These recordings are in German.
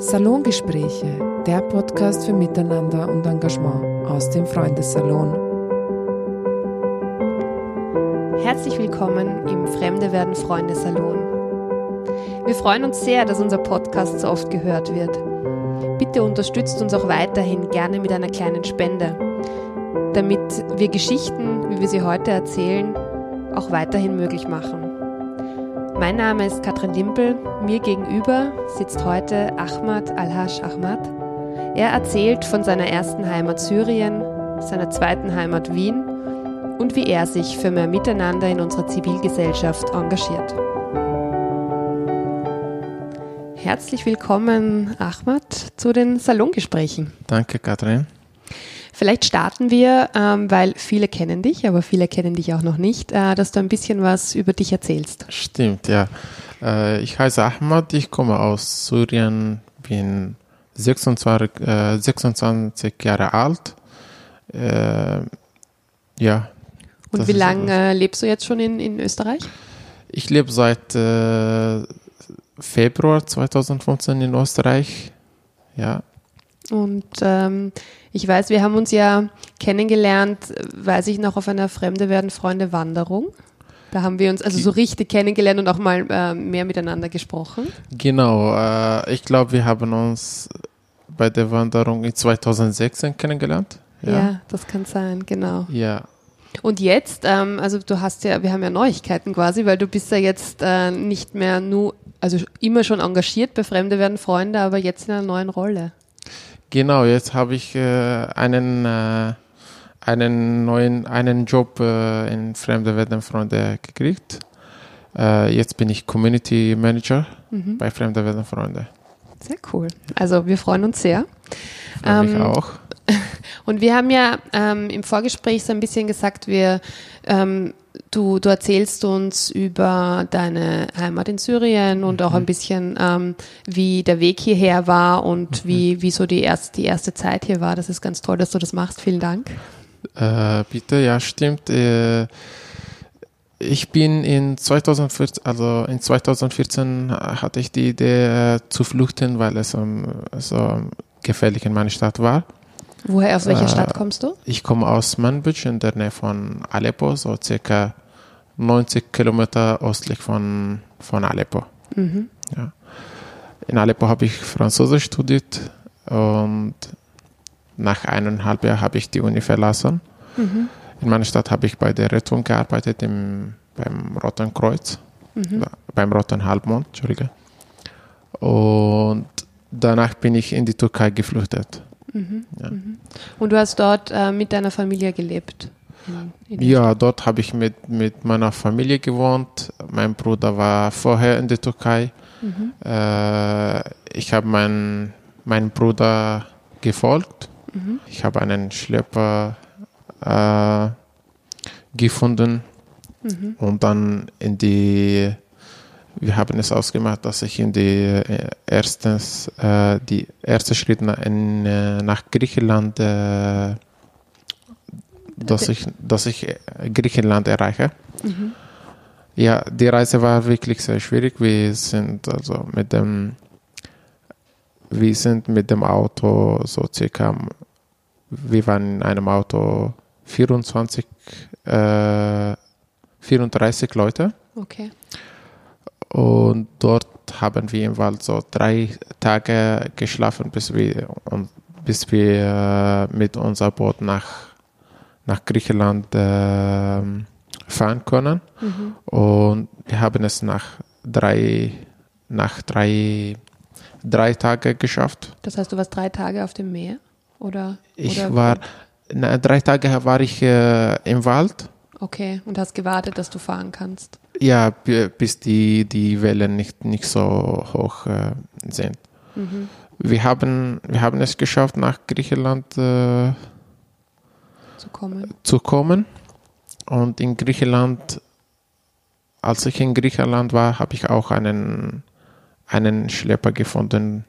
Salongespräche, der Podcast für Miteinander und Engagement aus dem Freundessalon. Herzlich willkommen im Fremde werden Freunde Salon. Wir freuen uns sehr, dass unser Podcast so oft gehört wird. Bitte unterstützt uns auch weiterhin gerne mit einer kleinen Spende, damit wir Geschichten, wie wir sie heute erzählen, auch weiterhin möglich machen. Mein Name ist Katrin Limpel. Mir gegenüber sitzt heute Ahmad Al-Hash Ahmad. Er erzählt von seiner ersten Heimat Syrien, seiner zweiten Heimat Wien und wie er sich für mehr Miteinander in unserer Zivilgesellschaft engagiert. Herzlich willkommen, Ahmad, zu den Salongesprächen. Danke, Katrin. Vielleicht starten wir, ähm, weil viele kennen dich, aber viele kennen dich auch noch nicht, äh, dass du ein bisschen was über dich erzählst. Stimmt, ja. Äh, ich heiße Ahmad, ich komme aus Syrien, bin 26, äh, 26 Jahre alt. Äh, ja. Und wie lange äh, lebst du jetzt schon in, in Österreich? Ich lebe seit äh, Februar 2015 in Österreich. Ja. Und ähm, ich weiß, wir haben uns ja kennengelernt, weiß ich noch, auf einer Fremde werden Freunde Wanderung. Da haben wir uns also so richtig kennengelernt und auch mal äh, mehr miteinander gesprochen. Genau, äh, ich glaube, wir haben uns bei der Wanderung in 2016 kennengelernt. Ja, ja das kann sein, genau. Ja. Und jetzt, ähm, also du hast ja, wir haben ja Neuigkeiten quasi, weil du bist ja jetzt äh, nicht mehr nur, also immer schon engagiert bei Fremde werden Freunde, aber jetzt in einer neuen Rolle. Genau, jetzt habe ich äh, einen, äh, einen neuen einen Job äh, in Fremde werden Freunde gekriegt. Äh, jetzt bin ich Community Manager mhm. bei Fremde werden Freunde. Sehr cool. Also wir freuen uns sehr. Freue mich ähm, auch. Und wir haben ja ähm, im Vorgespräch so ein bisschen gesagt, wir ähm, Du, du erzählst uns über deine Heimat in Syrien und mhm. auch ein bisschen, ähm, wie der Weg hierher war und mhm. wie, wie so die erste, die erste Zeit hier war. Das ist ganz toll, dass du das machst. Vielen Dank. Äh, bitte, ja, stimmt. Äh, ich bin in 2014, also in 2014 hatte ich die Idee äh, zu flüchten, weil es um, so gefährlich in meiner Stadt war. Woher, aus welcher äh, Stadt kommst du? Ich komme aus Manbij in der Nähe von Aleppo, so circa 90 Kilometer östlich von, von Aleppo. Mhm. Ja. In Aleppo habe ich Französisch studiert und nach eineinhalb Jahren habe ich die Uni verlassen. Mhm. In meiner Stadt habe ich bei der Rettung gearbeitet, im, beim Roten Kreuz, mhm. beim Roten Halbmond, Entschuldige. Und danach bin ich in die Türkei geflüchtet. Mhm. Ja. Mhm. Und du hast dort äh, mit deiner Familie gelebt? In, in ja, dort habe ich mit, mit meiner Familie gewohnt. Mein Bruder war vorher in der Türkei. Mhm. Äh, ich habe meinen mein Bruder gefolgt. Mhm. Ich habe einen Schlepper äh, gefunden mhm. und dann in die wir haben es ausgemacht, dass ich in die äh, erstens äh, die erste Schritt nach, in, äh, nach Griechenland, äh, dass ich, dass ich äh, Griechenland erreiche. Mhm. Ja, die Reise war wirklich sehr schwierig. Wir sind also mit dem, wir sind mit dem Auto so circa, wir waren in einem Auto 24, äh, 34 Leute. Okay. Und dort haben wir im Wald so drei Tage geschlafen, bis wir, bis wir äh, mit unserem Boot nach, nach Griechenland äh, fahren können. Mhm. Und wir haben es nach drei, nach drei, drei Tagen geschafft. Das heißt, du warst drei Tage auf dem Meer? Oder, ich oder war, na, drei Tage war ich äh, im Wald. Okay, und hast gewartet, dass du fahren kannst? Ja, bis die, die Wellen nicht, nicht so hoch äh, sind. Mhm. Wir, haben, wir haben es geschafft, nach Griechenland äh, zu, kommen. zu kommen. Und in Griechenland, als ich in Griechenland war, habe ich auch einen, einen Schlepper gefunden,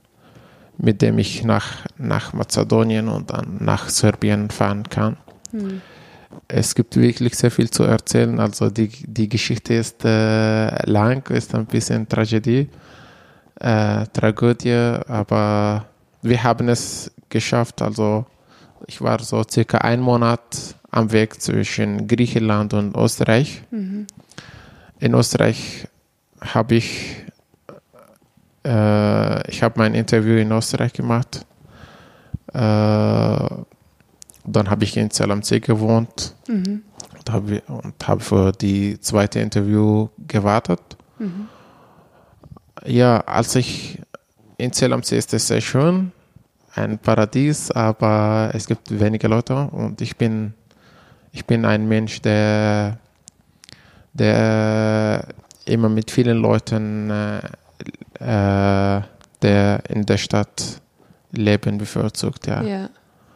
mit dem ich nach, nach Mazedonien und dann nach Serbien fahren kann. Mhm es gibt wirklich sehr viel zu erzählen. Also die, die Geschichte ist äh, lang, ist ein bisschen Tragödie. äh, Tragödie, aber wir haben es geschafft. Also ich war so circa einen Monat am Weg zwischen Griechenland und Österreich. Mhm. In Österreich habe ich äh, ich habe mein Interview in Österreich gemacht. Äh, dann habe ich in Zell am See gewohnt Mhm. und habe habe für die zweite Interview gewartet. Mhm. Ja, als ich in Zell am See ist es sehr schön, ein Paradies, aber es gibt wenige Leute und ich bin ich bin ein Mensch, der der immer mit vielen Leuten äh, äh, der in der Stadt leben bevorzugt, ja. Ja,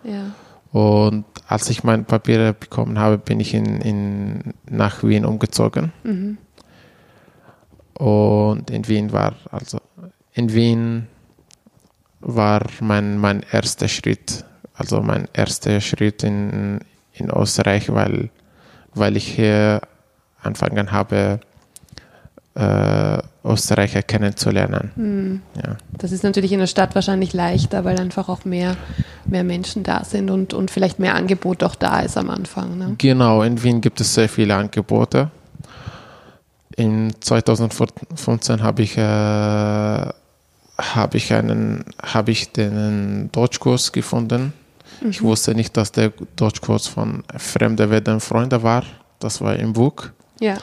ja. Und als ich meine Papiere bekommen habe, bin ich in, in, nach Wien umgezogen. Mhm. Und in Wien war, also in Wien war mein, mein erster Schritt, also mein erster Schritt in, in Österreich, weil, weil ich hier angefangen habe, äh, Österreicher kennenzulernen. Mhm. Ja. Das ist natürlich in der Stadt wahrscheinlich leichter, weil einfach auch mehr, mehr Menschen da sind und, und vielleicht mehr Angebot auch da ist am Anfang. Ne? Genau, in Wien gibt es sehr viele Angebote. In 2015 habe ich, äh, habe ich einen, habe ich den Deutschkurs gefunden. Ich wusste nicht, dass der Deutschkurs von Fremde werden Freunde war. Das war im Buch. Ja.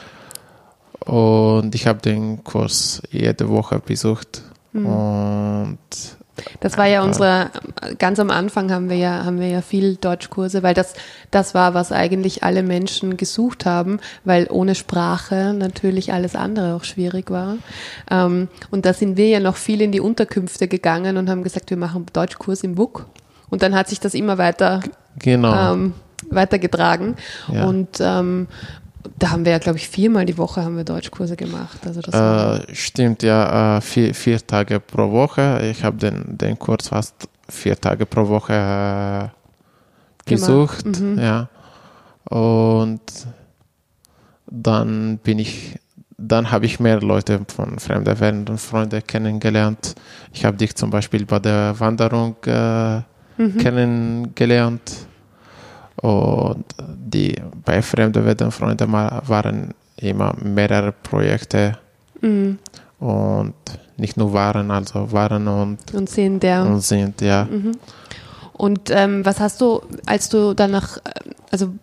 Und ich habe den Kurs jede Woche besucht. Und Das war ja unsere, ganz am Anfang haben wir ja, haben wir ja viel Deutschkurse, weil das, das war, was eigentlich alle Menschen gesucht haben, weil ohne Sprache natürlich alles andere auch schwierig war. Ähm, und da sind wir ja noch viel in die Unterkünfte gegangen und haben gesagt, wir machen Deutschkurs im WUK. Und dann hat sich das immer weiter genau. ähm, weitergetragen. Ja. Und ähm, da haben wir ja, glaube ich, viermal die Woche haben wir Deutschkurse gemacht. Also Äh, stimmt, ja, äh, vier, vier Tage pro Woche. Ich habe den, den Kurs fast vier Tage pro Woche äh, Gemacht, besucht. mhm. Ja. Und dann bin ich, dann habe ich mehr Leute von fremder Welt und Freunde kennengelernt. Ich habe dich zum Beispiel bei der Wanderung äh, Mhm. kennengelernt. Und die bei Fremde werden Freunde waren immer mehrere Projekte Mhm. und nicht nur waren, also waren und, und sind der. und sind, ja. Mhm. Und ähm, was hast du, als du danach, äh, also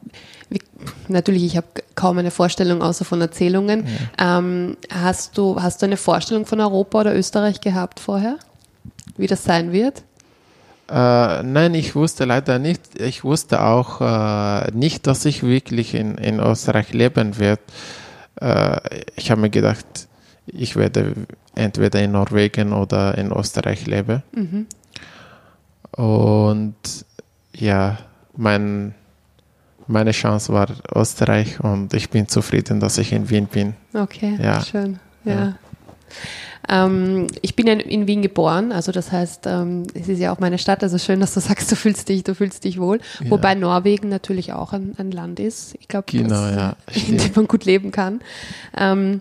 wie, natürlich, ich habe kaum eine Vorstellung außer von Erzählungen. Ähm, hast du hast du eine Vorstellung von Europa oder Österreich gehabt vorher, wie das sein wird? Äh, nein, ich wusste leider nicht. Ich wusste auch äh, nicht, dass ich wirklich in, in Österreich leben werde. Äh, ich habe mir gedacht, ich werde entweder in Norwegen oder in Österreich leben. Mhm. Und ja, mein, meine Chance war Österreich und ich bin zufrieden, dass ich in Wien bin. Okay, Ja. schön. Ja. Ja. Ähm, ich bin ja in Wien geboren, also das heißt, ähm, es ist ja auch meine Stadt, also schön, dass du sagst, du fühlst dich, du fühlst dich wohl. Ja. Wobei Norwegen natürlich auch ein, ein Land ist, ich glaube, Genau, ja, in dem man gut leben kann. Ähm,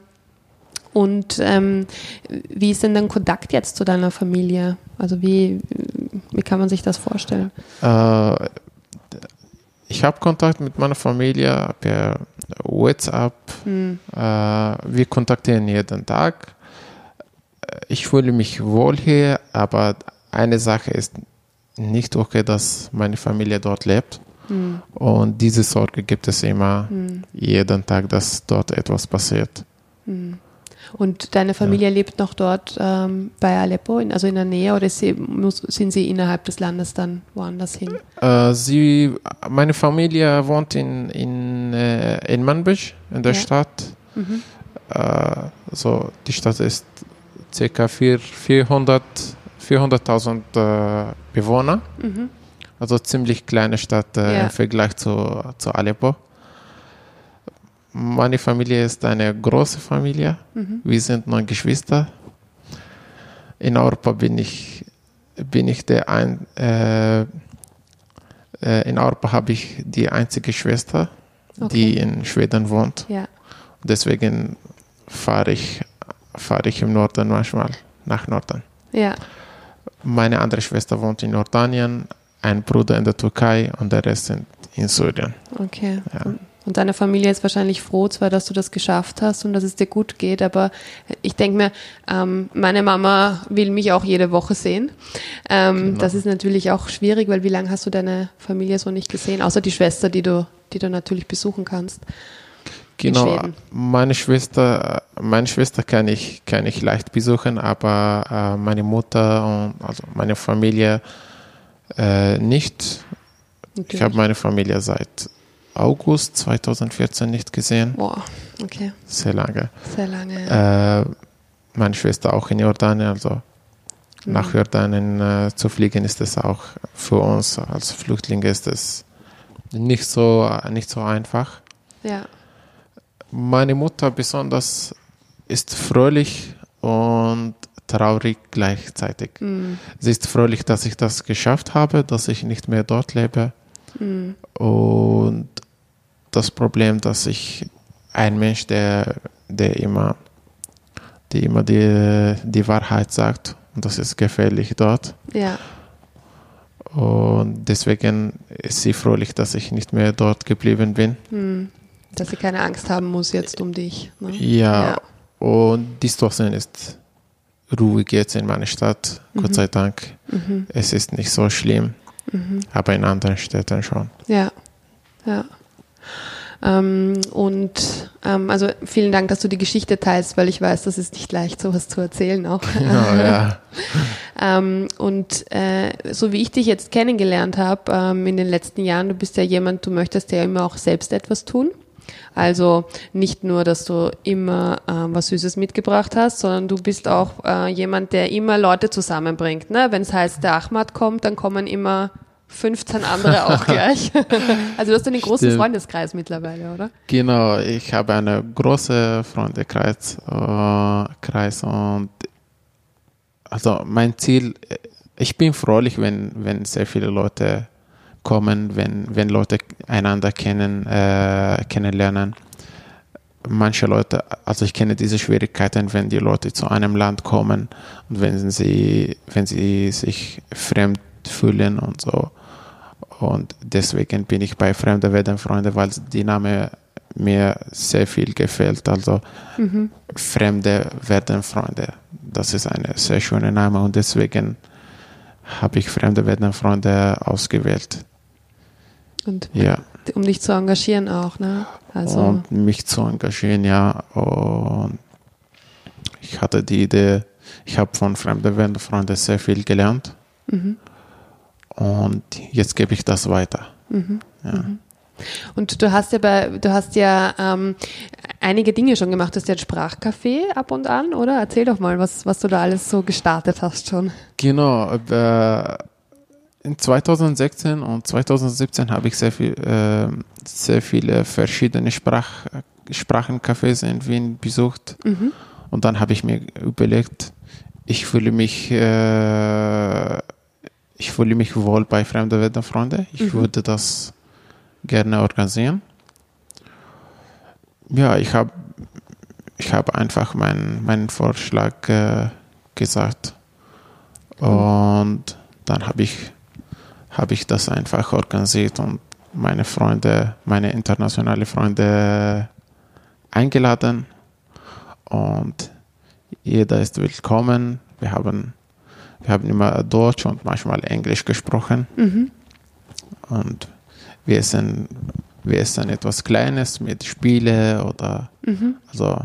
und ähm, wie ist denn dein Kontakt jetzt zu deiner Familie? Also wie, wie kann man sich das vorstellen? Äh, ich habe Kontakt mit meiner Familie per WhatsApp. Hm. Äh, wir kontaktieren jeden Tag. Ich fühle mich wohl hier, aber eine Sache ist nicht okay, dass meine Familie dort lebt. Hm. Und diese Sorge gibt es immer Hm. jeden Tag, dass dort etwas passiert. Hm. Und deine Familie lebt noch dort ähm, bei Aleppo, in, also in der Nähe, oder sie, muss, sind sie innerhalb des Landes dann woanders hin? Äh, sie, meine Familie wohnt in, in, äh, in Manbij, in der Ja. Stadt. Mhm. Äh, so, die Stadt ist ca. 400 400.000 äh, Bewohner, Mhm. also ziemlich kleine Stadt äh, Ja. im Vergleich zu, zu Aleppo. Meine Familie ist eine große Familie. Mhm. Wir sind neun Geschwister. In Europa bin ich, bin ich der ein, äh, äh, in Europa habe ich die einzige Schwester, die in Schweden wohnt. Ja. Deswegen fahre ich, fahre ich im Norden manchmal nach Norden. Ja. Meine andere Schwester wohnt in Jordanien, ein Bruder in der Türkei und der Rest sind in Syrien. Okay. Ja. Und deine Familie ist wahrscheinlich froh, zwar, dass du das geschafft hast und dass es dir gut geht, aber ich denke mir, ähm, meine Mama will mich auch jede Woche sehen. Ähm, Genau. Das ist natürlich auch schwierig, weil wie lange hast du deine Familie so nicht gesehen, außer die Schwester, die du, die du natürlich besuchen kannst. Genau, meine Schwester, meine Schwester kann ich, kann ich leicht besuchen, aber äh, meine Mutter und also meine Familie äh, nicht. Ich Natürlich. habe meine Familie seit August 2014 nicht gesehen, Boah, okay, sehr lange. sehr lange. ja. Äh, meine Schwester auch in Jordanien, also nach Jordanien äh, zu fliegen ist es auch für uns als Flüchtlinge ist es nicht so, nicht so einfach. ja. Meine Mutter besonders ist fröhlich und traurig gleichzeitig. Sie ist fröhlich, dass ich das geschafft habe, dass ich nicht mehr dort lebe. Und das Problem, dass ich ein Mensch, der, der immer, der immer die, die Wahrheit sagt, und das ist gefährlich dort. Ja, Und deswegen ist sie fröhlich, dass ich nicht mehr dort geblieben bin. Dass sie keine Angst haben muss jetzt um dich. Ne? Ja, und die Situation ist ruhig jetzt in meiner Stadt, Gott sei Dank. Es ist nicht so schlimm, aber in anderen Städten schon. Ja, ja. Ähm, und ähm, also vielen Dank, dass du die Geschichte teilst, weil ich weiß, das ist nicht leicht, sowas zu erzählen auch. Ja, ja. Ähm, und äh, so wie ich dich jetzt kennengelernt habe ähm, in den letzten Jahren, du bist ja jemand, du möchtest ja immer auch selbst etwas tun. Also nicht nur, dass du immer ähm, was Süßes mitgebracht hast, sondern du bist auch äh, jemand, der immer Leute zusammenbringt. Ne? Wenn es heißt, der Ahmad kommt, dann kommen immer 15 andere auch gleich. also du hast einen großen Stimmt. Freundeskreis mittlerweile, oder? Genau, ich habe einen großen Freundeskreis äh, Kreis und also mein Ziel, äh, ich bin frohlich, wenn, wenn sehr viele Leute kommen, wenn, wenn Leute einander kennen, äh, kennenlernen. Manche Leute, also ich kenne diese Schwierigkeiten, wenn die Leute zu einem Land kommen und wenn sie, wenn sie sich fremd fühlen und so. Und deswegen bin ich bei Fremde werden Freunde, weil die Name mir sehr viel gefällt. Also Fremde werden Freunde. Das ist eine sehr schöne Name und deswegen habe ich Fremde werden Freunde ausgewählt. Und Ja. um dich zu engagieren auch, ne? Also und mich zu engagieren, ja. Und ich hatte die Idee, ich habe von Fremde werden Freunde sehr viel gelernt. Und jetzt gebe ich das weiter. Ja. Und du hast ja bei, du hast ja ähm, einige Dinge schon gemacht. Du hast ja ein Sprachcafé ab und an, oder? Erzähl doch mal, was, was du da alles so gestartet hast schon. Genau. Äh, in 2016 und 2017 habe ich sehr, viel, äh, sehr viele verschiedene Sprach, Sprachencafés in Wien besucht. Und dann habe ich mir überlegt, ich fühle mich, äh, ich fühle mich wohl bei Fremde werden Freunde. Ich würde das gerne organisieren. Ja, ich habe ich habe einfach meinen meinen Vorschlag äh, gesagt und dann habe ich habe ich das einfach organisiert und meine Freunde, meine internationale Freunde eingeladen und jeder ist willkommen. Wir haben wir haben immer Deutsch und manchmal Englisch gesprochen und wir essen, wir essen etwas Kleines mit Spiele oder also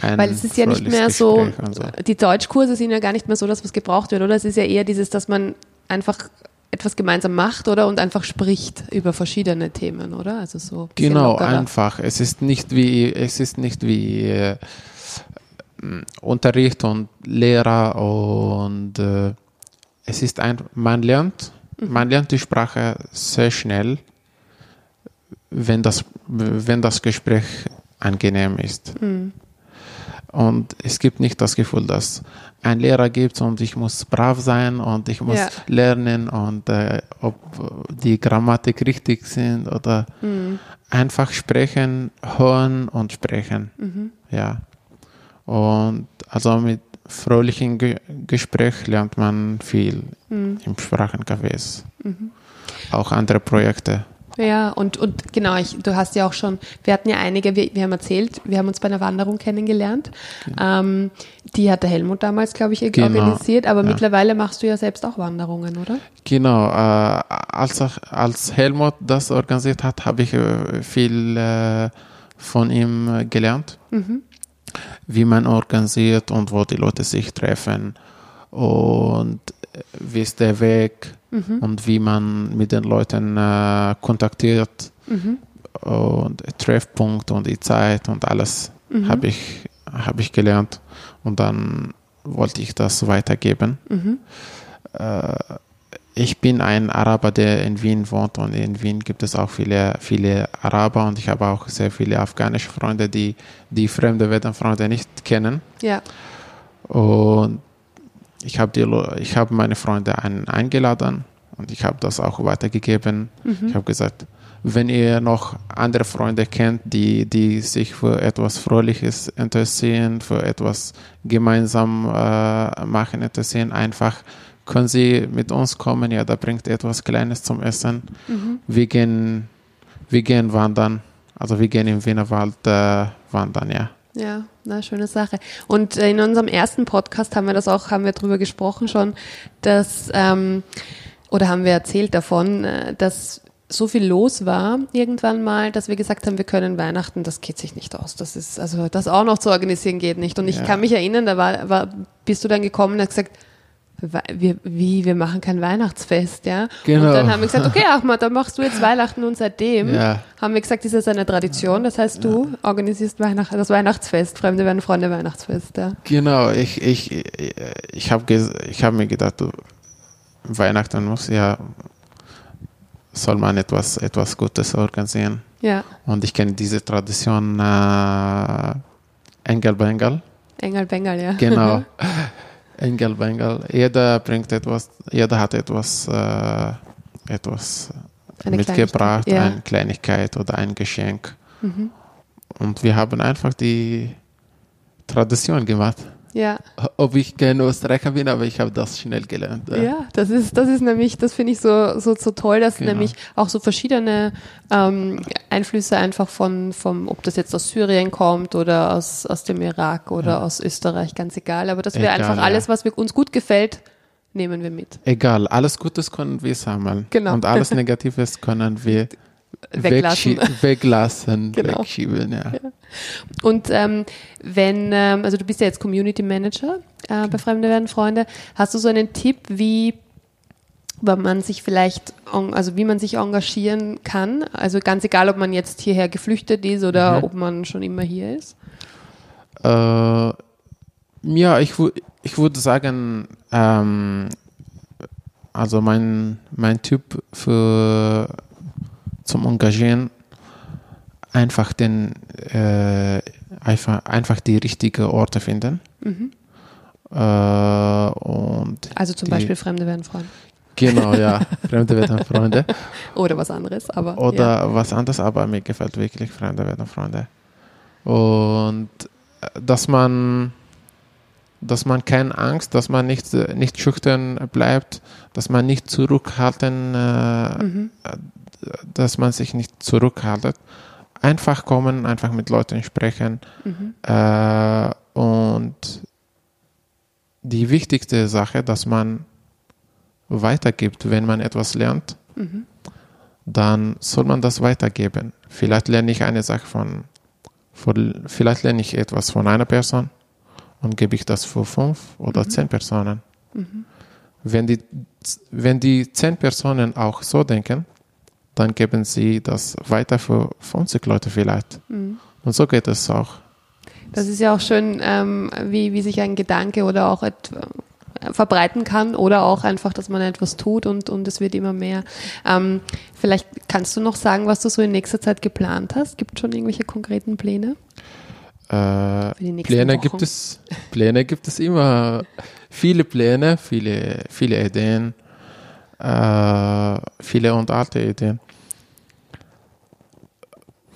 ein Weil es ist ja nicht mehr so, so. die Deutschkurse sind ja gar nicht mehr so, dass was gebraucht wird, oder? Es ist ja eher dieses, dass man einfach etwas gemeinsam macht, oder? Und einfach spricht über verschiedene Themen, oder? Also so. Genau, lockerer. einfach. Es ist nicht wie es ist nicht wie äh, m, Unterricht und Lehrer und äh, es ist ein man lernt man lernt die Sprache sehr schnell, wenn das wenn das Gespräch angenehm ist. Und es gibt nicht das Gefühl, dass ein Lehrer gibt und ich muss brav sein und ich muss Ja. lernen und äh, ob die Grammatik richtig sind oder einfach sprechen, hören und sprechen. Ja. Und also mit fröhlichen Ge Gespräch lernt man viel Mhm. im Sprachencafés. Auch andere Projekte. Ja, und, und genau, ich, du hast ja auch schon, wir hatten ja einige, wir, wir haben erzählt, wir haben uns bei einer Wanderung kennengelernt. Ähm, die hat der Helmut damals, glaube ich, Genau, organisiert, aber ja. mittlerweile machst du ja selbst auch Wanderungen, oder? Genau, äh, als, als Helmut das organisiert hat, habe ich äh, viel äh, von ihm gelernt, wie man organisiert und wo die Leute sich treffen und äh, wie ist der Weg und wie man mit den Leuten äh, kontaktiert und Treffpunkt und die Zeit und alles habe ich, hab ich gelernt und dann wollte ich das weitergeben. Äh, ich bin ein Araber, der in Wien wohnt und in Wien gibt es auch viele, viele Araber und ich habe auch sehr viele afghanische Freunde, die die fremde Freunde nicht kennen. Ja. Und ich habe die, Lo- ich habe meine Freunde ein, eingeladen und ich habe das auch weitergegeben. Ich habe gesagt, wenn ihr noch andere Freunde kennt, die, die sich für etwas Fröhliches interessieren, für etwas gemeinsam äh, machen interessieren, einfach können sie mit uns kommen. Ja, da bringt etwas Kleines zum Essen. Wir gehen, wir gehen wandern. Also wir gehen im Wienerwald äh, wandern, ja. Ja, na, schöne Sache. Und äh, in unserem ersten Podcast haben wir das auch, haben wir drüber gesprochen schon, dass, ähm, oder haben wir erzählt davon, äh, dass so viel los war irgendwann mal, dass wir gesagt haben, wir können Weihnachten, das geht sich nicht aus. Das ist, also das auch noch zu organisieren geht nicht. Und ich Ja. kann mich erinnern, da war, war, bist du dann gekommen und hast gesagt, "We- wir, wie, wir machen kein Weihnachtsfest, ja? Genau. Und dann haben wir gesagt, okay, Ahmad, dann machst du jetzt Weihnachten und seitdem Ja. haben wir gesagt, ist das eine Tradition. Das heißt, du organisierst Weihnacht, das Weihnachtsfest, Fremde werden Freunde Weihnachtsfest, ja. Genau, ich, ich, ich habe ich hab mir gedacht, du, Weihnachten muss ja, soll man etwas, etwas Gutes organisieren. Ja, Und ich kenne diese Tradition äh, Engel Bengal. Engel Bengal, ja. Genau. Engel Bengal. Jeder bringt etwas, jeder hat etwas, äh, etwas Eine mitgebracht, Kleinigkeit, ja. eine Kleinigkeit oder ein Geschenk. Und wir haben einfach die Tradition gemacht. Ja, Ob ich kein Österreicher bin, aber ich habe das schnell gelernt. ja, das ist, das ist nämlich, das finde ich so, so, so toll, dass Genau. nämlich auch so verschiedene ähm, Einflüsse einfach von, vom, ob das jetzt aus Syrien kommt oder aus, aus dem Irak oder aus Österreich, ganz egal. Aber dass wir Egal, einfach ja. alles, was wir, uns gut gefällt, nehmen wir mit. Egal, alles Gutes können wir sammeln. Genau. Und alles Negatives können wir Weglassen. weglassen, Genau. wegschieben. Ja. Und ähm, wenn, ähm, also du bist ja jetzt Community Manager äh, bei Fremde werden Freunde, hast du so einen Tipp, wie man sich vielleicht, also wie man sich engagieren kann? Also ganz egal, ob man jetzt hierher geflüchtet ist oder Mhm. ob man schon immer hier ist. Äh, ja, ich, ich würde sagen, ähm, also mein, mein Typ für zum Engagieren einfach den äh, einfach, einfach die richtigen Orte finden. Äh, und Also zum die, Beispiel Fremde werden Freunde. Genau, ja. Fremde werden Freunde. Oder was anderes, aber Oder ja. was anderes, aber mir gefällt wirklich Fremde werden Freunde. Und äh, dass man, dass man keine Angst, dass man nicht, äh, nicht schüchtern bleibt, dass man nicht zurückhalten, äh, Mhm. dass man sich nicht zurückhaltet. Einfach kommen, einfach mit Leuten sprechen. Mhm. Äh, und die wichtigste Sache, dass man weitergibt, wenn man etwas lernt, Mhm. dann soll man das weitergeben. Vielleicht lerne ich eine Sache von, von vielleicht lerne ich etwas von einer Person und gebe ich das für fünf oder Mhm. zehn Personen. Wenn, die, wenn die zehn Personen auch so denken, dann geben sie das weiter für 50 Leute vielleicht. Mhm. Und so geht es auch. Das ist ja auch schön, ähm, wie, wie sich ein Gedanke oder auch et, äh, verbreiten kann oder auch einfach, dass man etwas tut und, und es wird immer mehr. Ähm, vielleicht kannst du noch sagen, was du so in nächster Zeit geplant hast? Gibt schon irgendwelche konkreten Pläne? Äh, Pläne Wochen. gibt es, Pläne gibt es immer. Viele Pläne, viele, viele Ideen, äh, viele und alte Ideen.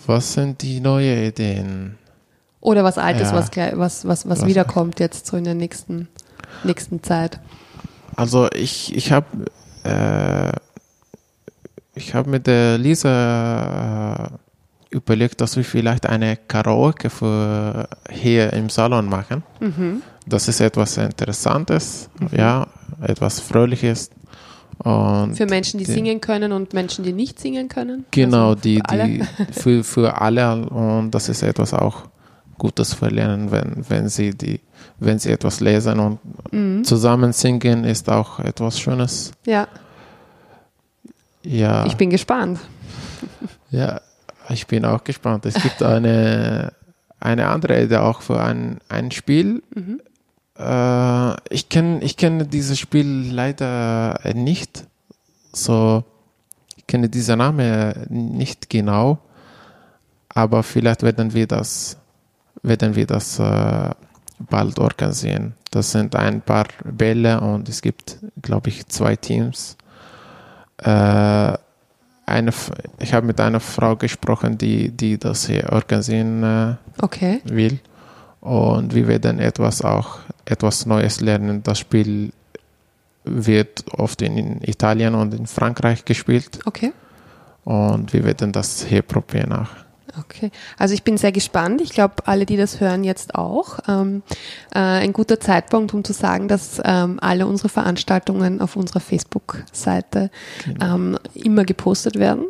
Was sind die neuen Ideen? Oder was Altes, Ja. was, was, was, was Was- wiederkommt jetzt so in der nächsten, nächsten Zeit. Also ich, ich habe äh, ich habe mit der Lisa äh, überlegt, dass wir vielleicht eine Karaoke für hier im Salon machen. Mhm. Das ist etwas Interessantes, ja, etwas Fröhliches. Und Für Menschen, die die- singen können und Menschen, die nicht singen können. Genau, Also für die, alle. die für, für alle und das ist etwas auch Gutes für Lernen, wenn, wenn sie die, wenn sie etwas lesen und Mhm. zusammen singen ist auch etwas Schönes. Ja, Ja, ich bin gespannt. ja, ich bin auch gespannt. Es gibt eine, eine andere Idee auch für ein, ein Spiel. Mhm. Äh, ich kenne ich kenne dieses Spiel leider nicht. So, ich kenne diesen Namen nicht genau. Aber vielleicht werden wir das, werden wir das äh, bald organisieren. Das sind ein paar Bälle und es gibt, glaube ich, zwei Teams. Äh, eine, ich habe mit einer Frau gesprochen, die, die das hier organisieren äh, Okay. will. Und wir werden etwas auch etwas Neues lernen. Das Spiel wird oft in Italien und in Frankreich gespielt Okay. und wir werden das hier probieren auch. Okay, also ich bin sehr gespannt. Ich glaube, alle, die das hören, jetzt auch. Ähm, äh, ein guter Zeitpunkt, um zu sagen, dass ähm, alle unsere Veranstaltungen auf unserer Facebook-Seite ähm, immer gepostet werden.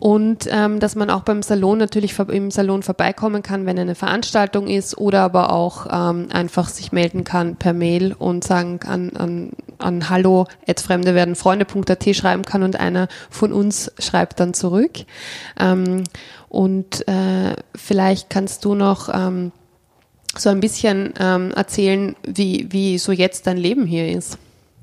Und ähm, dass man auch beim Salon natürlich im Salon vorbeikommen kann, wenn eine Veranstaltung ist oder aber auch ähm, einfach sich melden kann per Mail und sagen kann an, an hallo at fremdewerdenfreunde.at schreiben kann und einer von uns schreibt dann zurück. Und äh, vielleicht kannst du noch ähm, so ein bisschen ähm, erzählen, wie, wie so jetzt dein Leben hier ist.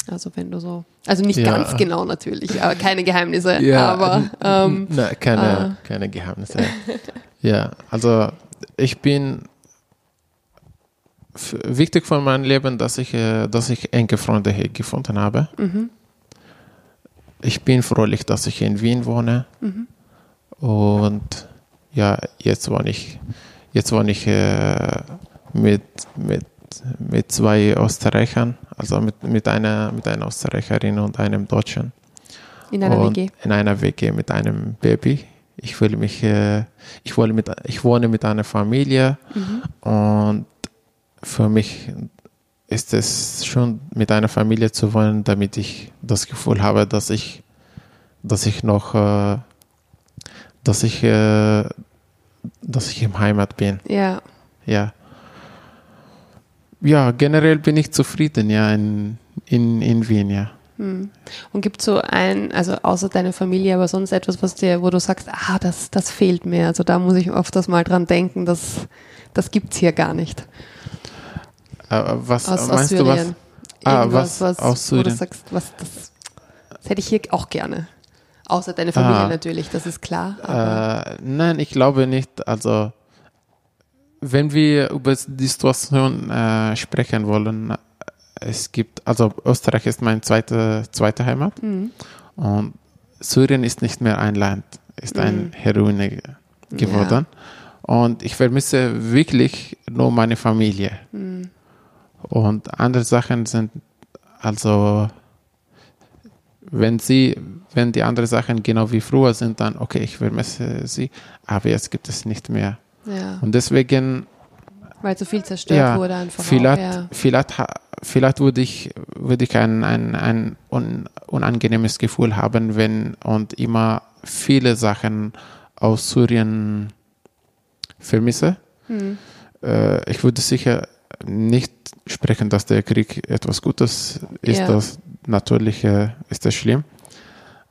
Also wenn du so, also nicht Ja. ganz genau natürlich, aber keine Geheimnisse, Ja, aber ähm, Na, keine, keine Geheimnisse. ja, also ich bin wichtig für mein Leben, dass ich, äh, dass ich enge Freunde hier gefunden habe. Ich bin fröhlich, dass ich in Wien wohne. Und ja, jetzt wohne ich, jetzt wohne ich äh, mit, mit, mit zwei Österreichern, also mit, mit, einer, mit einer Österreicherin und einem Deutschen in einer und WG. in einer WG mit einem Baby. Ich fühle mich, äh, ich, wohne mit, ich wohne mit einer Familie und für mich ist es schon mit einer Familie zu wohnen, damit ich das Gefühl habe, dass ich, dass ich noch, äh, dass ich, äh, dass ich im Heimat bin. Ja, Ja. Ja, generell bin ich zufrieden, ja, in, in, in Wien, ja. und gibt so ein, also außer deine Familie, aber sonst etwas, was dir, wo du sagst, ah, das, das fehlt mir. Also da muss ich öfters mal dran denken, das, das gibt's hier gar nicht. Äh, was Aus, aus meinst du Syrien. was? Ah, was was, aus wo du Syrien? sagst, was das, das hätte ich hier auch gerne. Außer deine Familie Ah. natürlich, das ist klar. Äh, nein, ich glaube nicht. Also, wenn wir über die Situation äh, sprechen wollen, es gibt, also Österreich ist meine zweite, zweite Heimat Mhm. und Syrien ist nicht mehr ein Land, ist ein Heroine geworden. Und ich vermisse wirklich nur meine Familie. Und andere Sachen sind, also, wenn sie, wenn die anderen Sachen genau wie früher sind, dann okay, ich vermisse sie, aber jetzt gibt es nicht mehr. ja, Und deswegen, weil so viel zerstört ja, wurde einfach. vielleicht, auch, ja. vielleicht, vielleicht würde ich, würde ich ein, ein, ein un, unangenehmes Gefühl haben, wenn und immer viele Sachen aus Syrien vermisse. Hm. Äh, ich würde sicher nicht sprechen, dass der Krieg etwas Gutes ist. Ja. Das natürlich äh, ist das schlimm.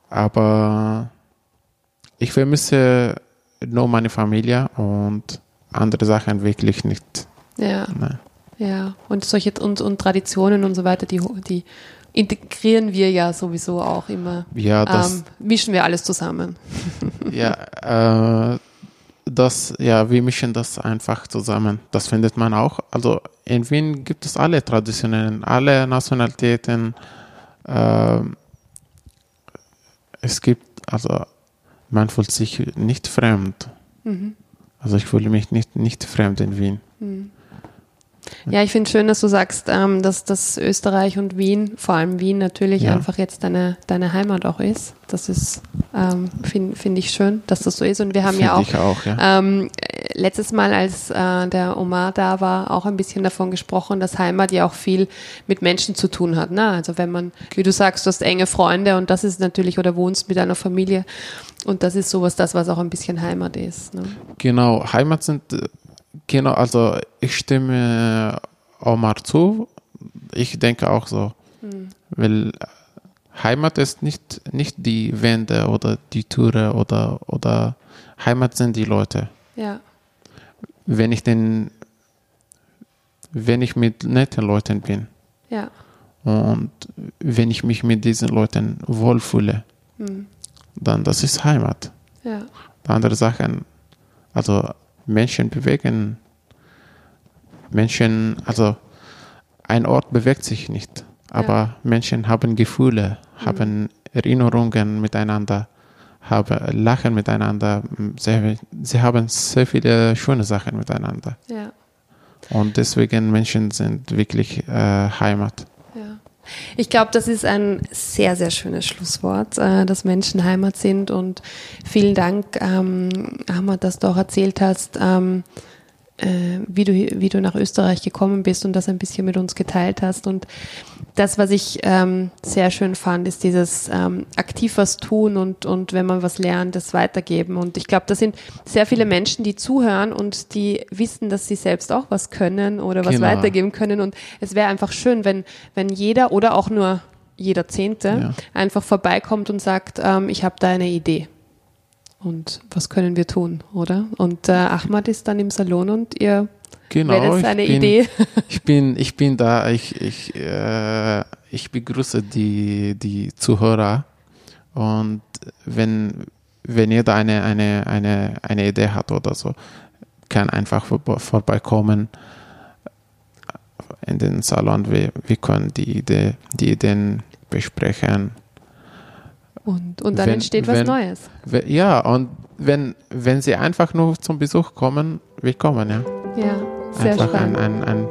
Aber ich vermisse nur meine Familie und andere Sachen wirklich nicht. Ja, Nein. ja. Und solche und, und Traditionen und so weiter, die, die integrieren wir ja sowieso auch immer. Ja, das, ähm, mischen wir alles zusammen. ja, äh, das, ja, wir mischen das einfach zusammen. Das findet man auch. Also in Wien gibt es alle Traditionen, alle Nationalitäten. ähm, es gibt, also man fühlt sich nicht fremd. Mhm. Also ich fühle mich nicht, nicht fremd in Wien. Hm. Ja, ich finde schön, dass du sagst, ähm, dass das Österreich und Wien, vor allem Wien natürlich Ja. einfach jetzt deine, deine Heimat auch ist. Das ist, ähm, finde find ich schön, dass das so ist. Und wir haben ja auch, auch, ja. ähm, äh, letztes Mal, als äh, der Omar da war, auch ein bisschen davon gesprochen, dass Heimat ja auch viel mit Menschen zu tun hat. Ne? Also wenn man, wie du sagst, du hast enge Freunde und das ist natürlich, oder wohnst mit einer Familie und das ist sowas, das, was auch ein bisschen Heimat ist. Ne? Genau, Heimat sind, äh, genau, also ich stimme Omar zu. Ich denke auch so. Weil Heimat ist nicht, nicht die Wände oder die Türe oder, oder Heimat sind die Leute. Ja, Wenn ich den, wenn ich mit netten Leuten bin ja, und wenn ich mich mit diesen Leuten wohlfühle, dann das ist Heimat. ja, andere Sachen, also Menschen bewegen, Menschen, also ein Ort bewegt sich nicht, aber Menschen haben Gefühle, haben Erinnerungen miteinander, haben Lachen miteinander, sie, sie haben sehr viele schöne Sachen miteinander ja. und deswegen Menschen sind wirklich äh, Heimat. Ich glaube, das ist ein sehr, sehr schönes Schlusswort, äh, dass Menschen Heimat sind. Und vielen Dank, ähm, Ahmad, dass du auch erzählt hast, ähm, äh, wie, du, wie du nach Österreich gekommen bist und das ein bisschen mit uns geteilt hast. Und das, was ich ähm, sehr schön fand, ist dieses ähm, aktiv was tun und, und wenn man was lernt, das weitergeben. Und ich glaube, das sind sehr viele Menschen, die zuhören und die wissen, dass sie selbst auch was können oder was Genau. weitergeben können. Und es wäre einfach schön, wenn, wenn jeder oder auch nur jeder Zehnte Ja. einfach vorbeikommt und sagt, ähm, ich habe da eine Idee. Und was können wir tun, oder? Und äh, Ahmad ist dann im Salon und ihr Genau, werdet ich seine bin, Idee. Ich bin, ich bin da, ich, ich, äh, ich begrüße die, die Zuhörer und wenn, wenn jeder eine, eine, eine, eine Idee hat oder so, kann einfach vor- vorbeikommen in den Salon. Wir, wir können die, Idee, die Ideen besprechen. Und, und dann Wenn- entsteht was wenn- Neues. Ja, und wenn, wenn sie einfach nur zum Besuch kommen, willkommen, ja. Ja, sehr einfach ein, spannend. ein, ein,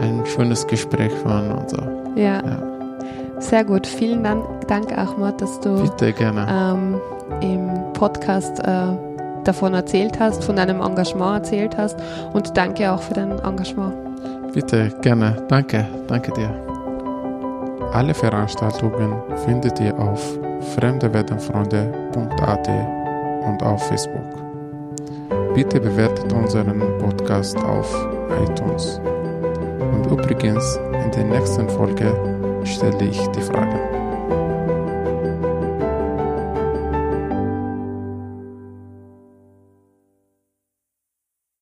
ein schönes Gespräch führen und so. ja. Ja. sehr gut. Vielen Dank, Ahmad, dass du Bitte ähm, im Podcast äh, davon erzählt hast, von deinem Engagement erzählt hast und danke auch für dein Engagement. Bitte gerne. Danke. Danke dir. Alle Veranstaltungen findet ihr auf fremdewerdenfreunde.at und auf Facebook. Bitte bewertet unseren Podcast auf iTunes. Und übrigens, in der nächsten Folge stelle ich die Frage.